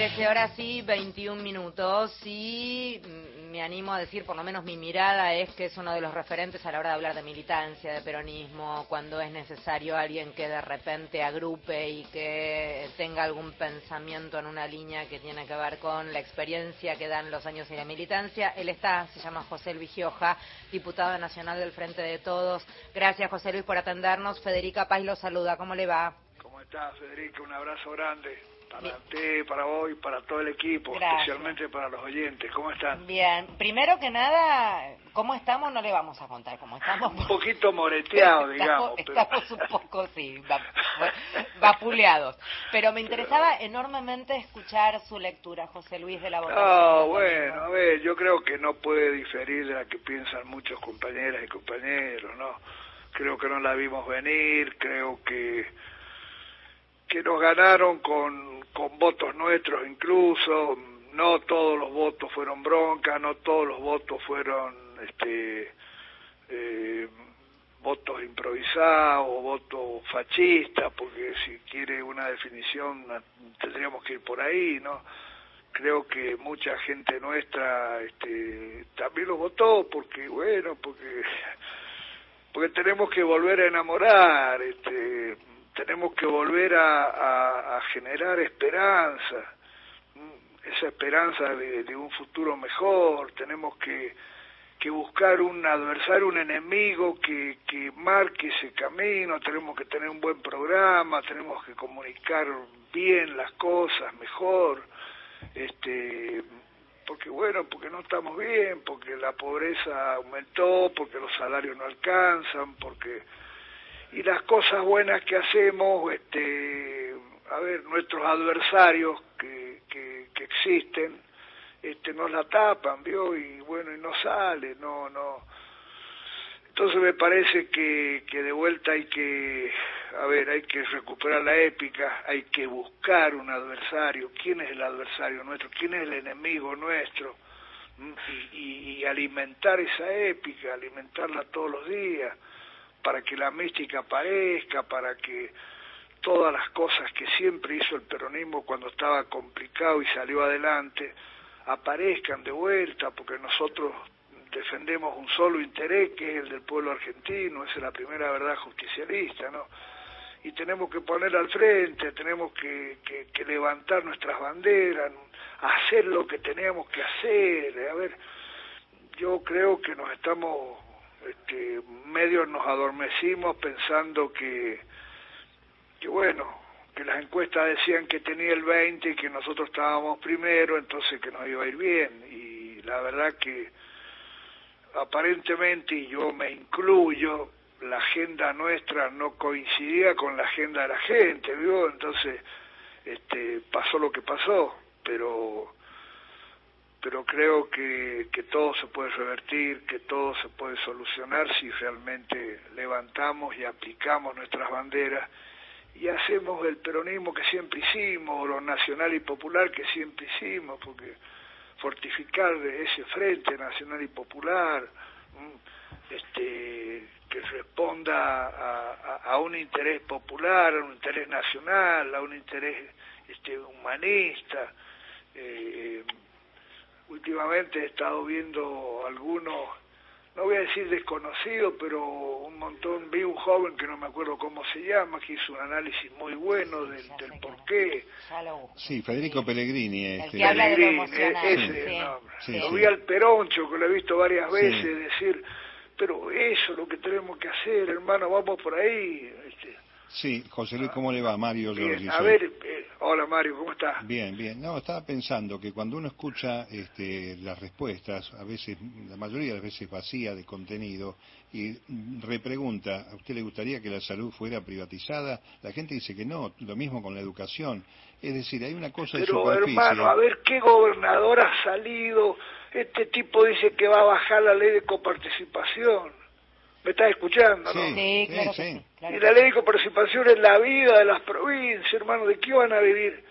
13 horas y 21 minutos y me animo a decir, por lo menos mi mirada es que es uno de los referentes a la hora de hablar de militancia, de peronismo, cuando es necesario alguien que de repente agrupe y que tenga algún pensamiento en una línea que tiene que ver con la experiencia que dan los años y la militancia. Él está, se llama José Luis Gioja, diputado nacional del Frente de Todos. Gracias José Luis por atendernos. Federica Paz lo saluda. ¿Cómo le va? ¿Cómo estás, Federica? Un abrazo grande para ti, para vos y para todo el equipo, especialmente para los oyentes. ¿Cómo están? Bien, primero que nada, ¿cómo estamos? No le vamos a contar cómo estamos. un poquito moreteados, digamos. Estamos un poco, sí, vapuleados. Pero me interesaba enormemente escuchar su lectura, José Luis de la Boca. Ah, bueno, a ver, yo creo que no puede diferir de la que piensan muchos compañeras y compañeros, ¿no? Creo que no la vimos venir, creo que que nos ganaron con, con votos nuestros incluso, no todos los votos fueron bronca, no todos los votos fueron este eh, votos improvisados votos fascistas, porque si quiere una definición tendríamos que ir por ahí, ¿no? Creo que mucha gente nuestra este, también lo votó porque, bueno, porque porque tenemos que volver a enamorar, este, tenemos que volver a, generar esperanza, esa esperanza de, un futuro mejor, tenemos que, que buscar un adversario, un enemigo que, que marque ese camino, tenemos que tener un buen programa, tenemos que comunicar bien las cosas, mejor, este porque bueno, porque no estamos bien, porque la pobreza aumentó, porque los salarios no alcanzan, porque y las cosas buenas que hacemos, este, a ver, nuestros adversarios que, que, que existen, este, nos la tapan, ¿vio? Y bueno, y no sale, no, no. Entonces me parece que, que de vuelta hay que, a ver, hay que recuperar la épica, hay que buscar un adversario, quién es el adversario nuestro, quién es el enemigo nuestro, y, y alimentar esa épica, alimentarla todos los días para que la mística aparezca, para que todas las cosas que siempre hizo el peronismo cuando estaba complicado y salió adelante aparezcan de vuelta, porque nosotros defendemos un solo interés, que es el del pueblo argentino, esa es la primera verdad justicialista, ¿no? Y tenemos que poner al frente, tenemos que, que, que levantar nuestras banderas, hacer lo que tenemos que hacer. A ver, yo creo que nos estamos este, medio nos adormecimos pensando que, que bueno, que las encuestas decían que tenía el 20 y que nosotros estábamos primero, entonces que nos iba a ir bien. Y la verdad que aparentemente, y yo me incluyo, la agenda nuestra no coincidía con la agenda de la gente, ¿vio? Entonces, este, pasó lo que pasó, pero pero creo que, que todo se puede revertir, que todo se puede solucionar si realmente levantamos y aplicamos nuestras banderas y hacemos el peronismo que siempre hicimos, lo nacional y popular que siempre hicimos, porque fortificar ese frente nacional y popular, este, que responda a, a, un interés popular, a un interés nacional, a un interés este, humanista, eh, últimamente he estado viendo algunos, no voy a decir desconocidos, pero un montón, vi un joven que no me acuerdo cómo se llama, que hizo un análisis muy bueno del, del porqué. Sí, Federico Pellegrini. Este. que habla de lo ese lo vi al Peroncho, que lo he visto varias veces, decir, pero eso es lo que tenemos que hacer, hermano, vamos por ahí. Este. Sí, José Luis, ¿cómo le va? Mario A ver, eh, hola Mario, ¿cómo estás? Bien, bien. No, estaba pensando que cuando uno escucha este, las respuestas, a veces, la mayoría de las veces vacía de contenido, y repregunta, ¿a usted le gustaría que la salud fuera privatizada? La gente dice que no, lo mismo con la educación. Es decir, hay una cosa Pero, de hermano, a ver, ¿qué gobernador ha salido? Este tipo dice que va a bajar la ley de coparticipación. ¿Me estás escuchando, no? Sí, claro sí, y la ley de coparticipación es la vida de las provincias, hermano, ¿de qué van a vivir?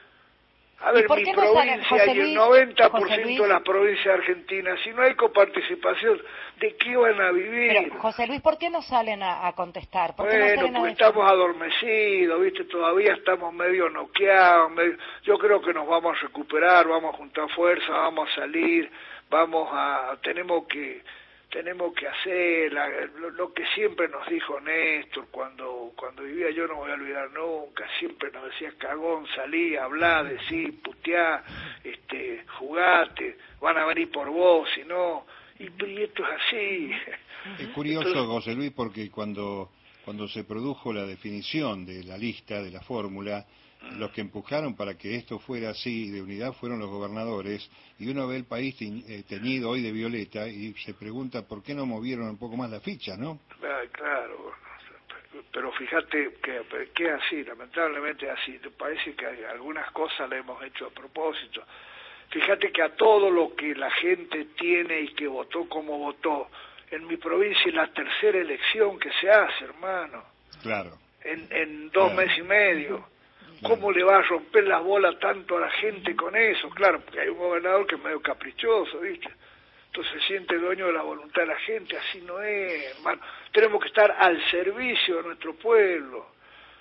A ver, mi provincia y el 90% de las provincias argentinas, si no hay coparticipación, ¿de qué van a vivir? Pero, José Luis, ¿por qué no salen a, contestar? bueno, porque estamos adormecidos, ¿viste? Todavía estamos medio noqueados. Yo creo que nos vamos a recuperar, vamos a juntar fuerza, vamos a salir, vamos a... Tenemos que tenemos que hacer lo, que siempre nos dijo Néstor cuando cuando vivía yo no voy a olvidar nunca siempre nos decía cagón salí hablá decí puteá este jugate van a venir por vos si no y, esto es así. Es curioso José Luis porque cuando cuando se produjo la definición de la lista de la fórmula los que empujaron para que esto fuera así de unidad fueron los gobernadores y uno ve el país eh, teñido hoy de violeta y se pregunta por qué no movieron un poco más la ficha, ¿no? claro, pero fíjate que, que es así, lamentablemente es así, parece que algunas cosas le hemos hecho a propósito. Fíjate que a todo lo que la gente tiene y que votó como votó, en mi provincia es la tercera elección que se hace, hermano. Claro. En, en dos meses y medio ¿Cómo le va a romper las bolas tanto a la gente con eso? Claro, porque hay un gobernador que es medio caprichoso, ¿viste? Entonces se siente dueño de la voluntad de la gente, así no es, hermano. Tenemos que estar al servicio de nuestro pueblo,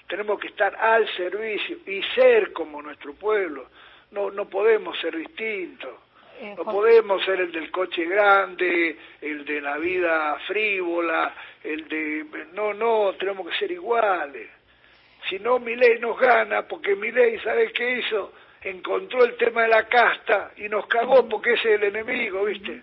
tenemos que estar al servicio y ser como nuestro pueblo. No, no podemos ser distintos. Eh, no podemos ser el del coche grande, el de la vida frívola, el de... No, no, tenemos que ser iguales. Si no, mi ley nos gana, porque mi ley, ¿sabe qué hizo? Encontró el tema de la casta y nos cagó porque ese es el enemigo, ¿viste?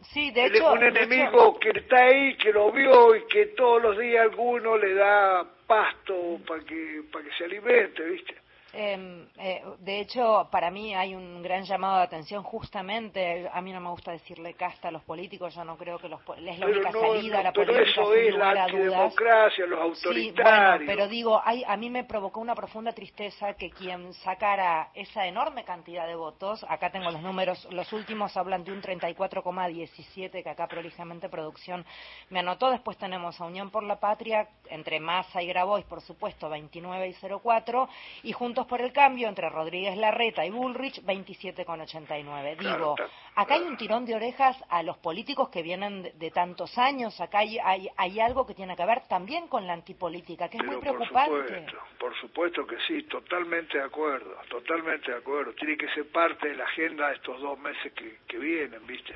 Sí, de hecho. Es un enemigo que está ahí, que lo vio y que todos los días alguno le da pasto para que, para que se alimente, ¿viste? Em, eh, de hecho, para mí hay un gran llamado de atención justamente, a mí no me gusta decirle casta a los políticos, yo no creo que los, es la única salida a la pero política. Eso es la democracia, los autoritarios. pero digo, hay, a mí me provocó una profunda tristeza que quien sacara esa enorme cantidad de votos, acá tengo los números, los últimos hablan de un 34,17 que acá prolijamente producción me anotó, después tenemos a Unión por la Patria, entre Massa y Grabois, por supuesto, 29 y 04, y junto por el Cambio entre Rodríguez Larreta y Bullrich, 27,89. Digo, acá hay un tirón de orejas a los políticos que vienen de, tantos años, acá hay, hay, algo que tiene que ver también con la antipolítica, que es muy preocupante. Por supuesto, por supuesto que sí, totalmente de acuerdo, totalmente de acuerdo. Tiene que ser parte de la agenda de estos dos meses que, que vienen, ¿viste?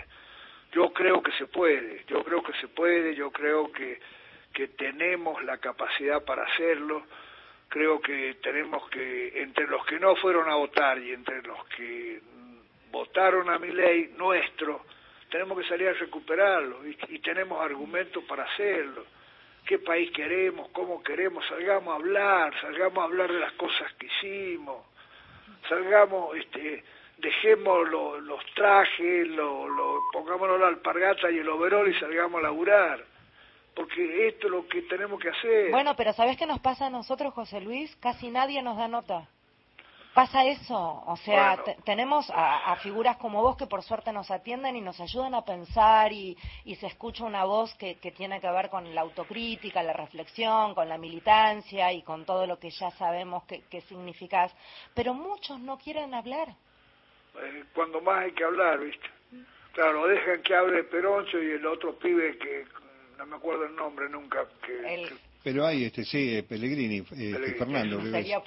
Yo creo que se puede, yo creo que se puede, yo creo que, que tenemos la capacidad para hacerlo creo que tenemos que, entre los que no fueron a votar y entre los que votaron a mi ley, nuestro, tenemos que salir a recuperarlo y, tenemos argumentos para hacerlo. ¿Qué país queremos? ¿Cómo queremos? Salgamos a hablar, salgamos a hablar de las cosas que hicimos, salgamos, este, dejemos los trajes, lo, lo, pongámonos la alpargata y el overol y salgamos a laburar porque esto es lo que tenemos que hacer. Bueno, pero ¿sabes qué nos pasa a nosotros, José Luis? Casi nadie nos da nota. Pasa eso, o sea, tenemos a, figuras como vos que por suerte nos atienden y nos ayudan a pensar y, se escucha una voz que, tiene que ver con la autocrítica, la reflexión, con la militancia y con todo lo que ya sabemos que, que significas, pero muchos no quieren hablar. Eh, cuando más hay que hablar, ¿viste? Claro, dejan que hable Peroncho y el otro pibe que no me acuerdo el nombre nunca. Que, Pero hay, este, sí, eh, Pellegrini, este, Fernando. Sería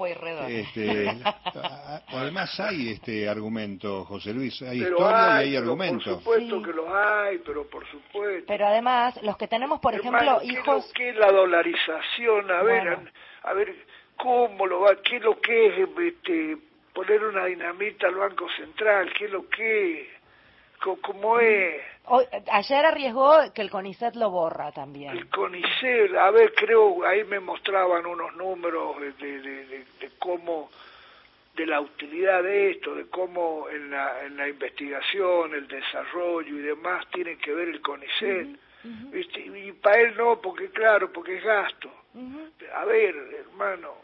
este, además hay este argumento, José Luis, hay historia y hay argumento. Por supuesto que los hay, pero por supuesto. Pero además, los que tenemos, por ejemplo, hijos... ¿Qué es la dolarización? A ver, a, ver, ¿cómo lo va? ¿Qué es lo que es este, poner una dinamita al Banco Central? ¿Qué es lo que es? ¿Cómo es? ayer arriesgó que el CONICET lo borra también. El CONICET, a ver, creo, ahí me mostraban unos números de, de, cómo, de la utilidad de esto, de cómo en la, en la investigación, el desarrollo y demás tiene que ver el CONICET. Y para él no, porque claro, porque es gasto. A ver, hermano,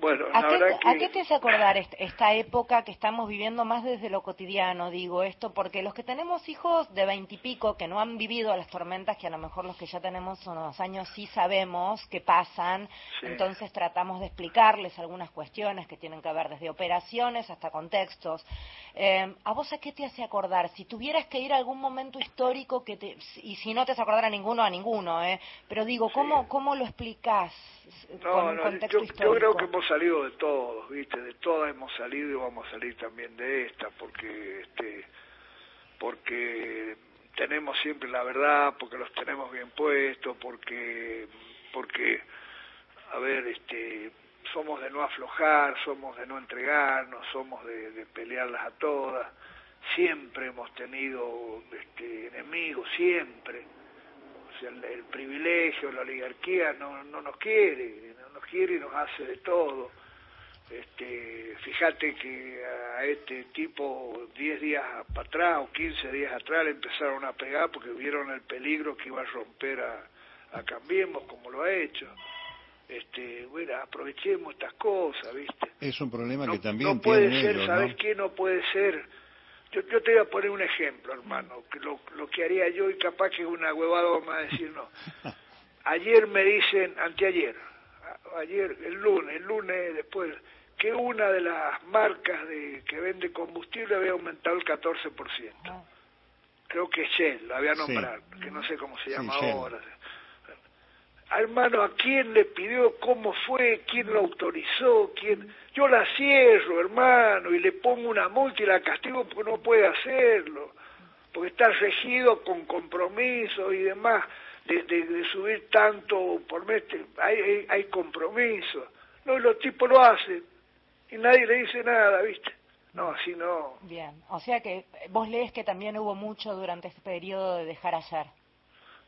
Bueno, ¿A, qué, ¿A qué te hace acordar esta época que estamos viviendo más desde lo cotidiano? Digo esto porque los que tenemos hijos de veintipico que no han vivido las tormentas, que a lo mejor los que ya tenemos unos años sí sabemos que pasan, entonces tratamos de explicarles algunas cuestiones que tienen que ver desde operaciones hasta contextos. Eh, ¿A vos a qué te hace acordar? Si tuvieras que ir a algún momento histórico que te, y si no te hace acordar a ninguno, a ninguno, ¿eh? Pero digo, ¿cómo, ¿cómo lo explicás con un contexto yo, histórico? Yo creo que hemos salido de todos, ¿viste? De todas hemos salido y vamos a salir también de esta, porque, este, porque tenemos siempre la verdad, porque los tenemos bien puestos, porque, porque, a ver, este, somos de no aflojar, somos de no entregarnos, somos de, de pelearlas a todas. Siempre hemos tenido este, enemigos, siempre. O sea, el, privilegio, la oligarquía no, no nos quiere, no nos quiere y nos hace de todo. Este, fíjate que a este tipo 10 días para atrás o 15 días atrás le empezaron a pegar porque vieron el peligro que iba a romper a, a Cambiemos como lo ha hecho este, bueno, aprovechemos estas cosas, ¿viste? Es un problema que también no puede ser, ¿sabes qué? No puede ser. Yo, yo te voy a poner un ejemplo, hermano, que lo, lo que haría yo y capaz que es una huevada vamos a decir no. Ayer me dicen, anteayer, ayer, el lunes, el lunes después, que una de las marcas de que vende combustible había aumentado el 14%. Ah. Creo que Shell, la voy a nombrar, que no sé cómo se llama ahora hermano, ¿a quién le pidió? ¿Cómo fue? ¿Quién lo autorizó? ¿Quién? Yo la cierro, hermano, y le pongo una multa y la castigo porque no puede hacerlo, porque está regido con compromiso y demás, de, de, subir tanto por mes, hay, hay, compromiso. No, y los tipos lo hacen, y nadie le dice nada, ¿viste? No, así no. Bien, o sea que vos lees que también hubo mucho durante este periodo de dejar ayer.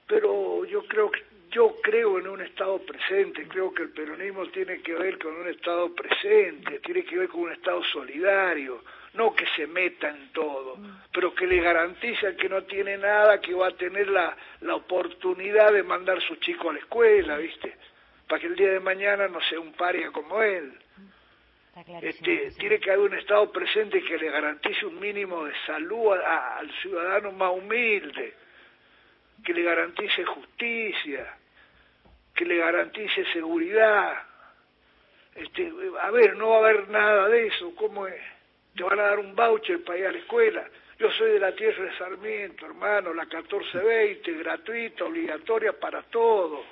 Pero yo creo que yo creo en un Estado presente, creo que el peronismo tiene que ver con un Estado presente, tiene que ver con un Estado solidario, no que se meta en todo, pero que le garantice al que no tiene nada que va a tener la, la oportunidad de mandar a su chico a la escuela, ¿viste? Para que el día de mañana no sea un paria como él. Este, tiene que haber un Estado presente que le garantice un mínimo de salud al ciudadano más humilde, que le garantice justicia, que le garantice seguridad. Este, a ver, no va a haber nada de eso, ¿cómo es? Te van a dar un voucher para ir a la escuela. Yo soy de la tierra de Sarmiento, hermano, la 1420, gratuita, obligatoria para todo.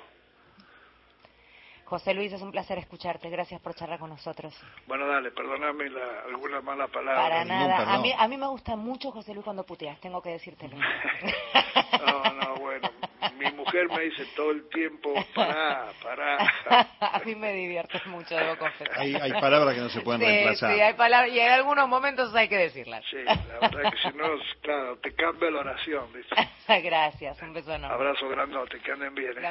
José Luis, es un placer escucharte. Gracias por charlar con nosotros. Bueno, dale, perdóname la, alguna mala palabra. Para nada. A mí, a mí me gusta mucho José Luis cuando puteas, tengo que decírtelo. no, no, mi mujer me dice todo el tiempo, pará, pará. a mí me divierte mucho, debo confesar. Hay, hay palabras que no se pueden reemplazar. Sí, hay palabras, y en algunos momentos hay que decirlas. Sí, la verdad que si no, claro, te cambia la oración, ¿viste? Gracias, un beso enorme. Abrazo grandote, que anden bien. ¿eh?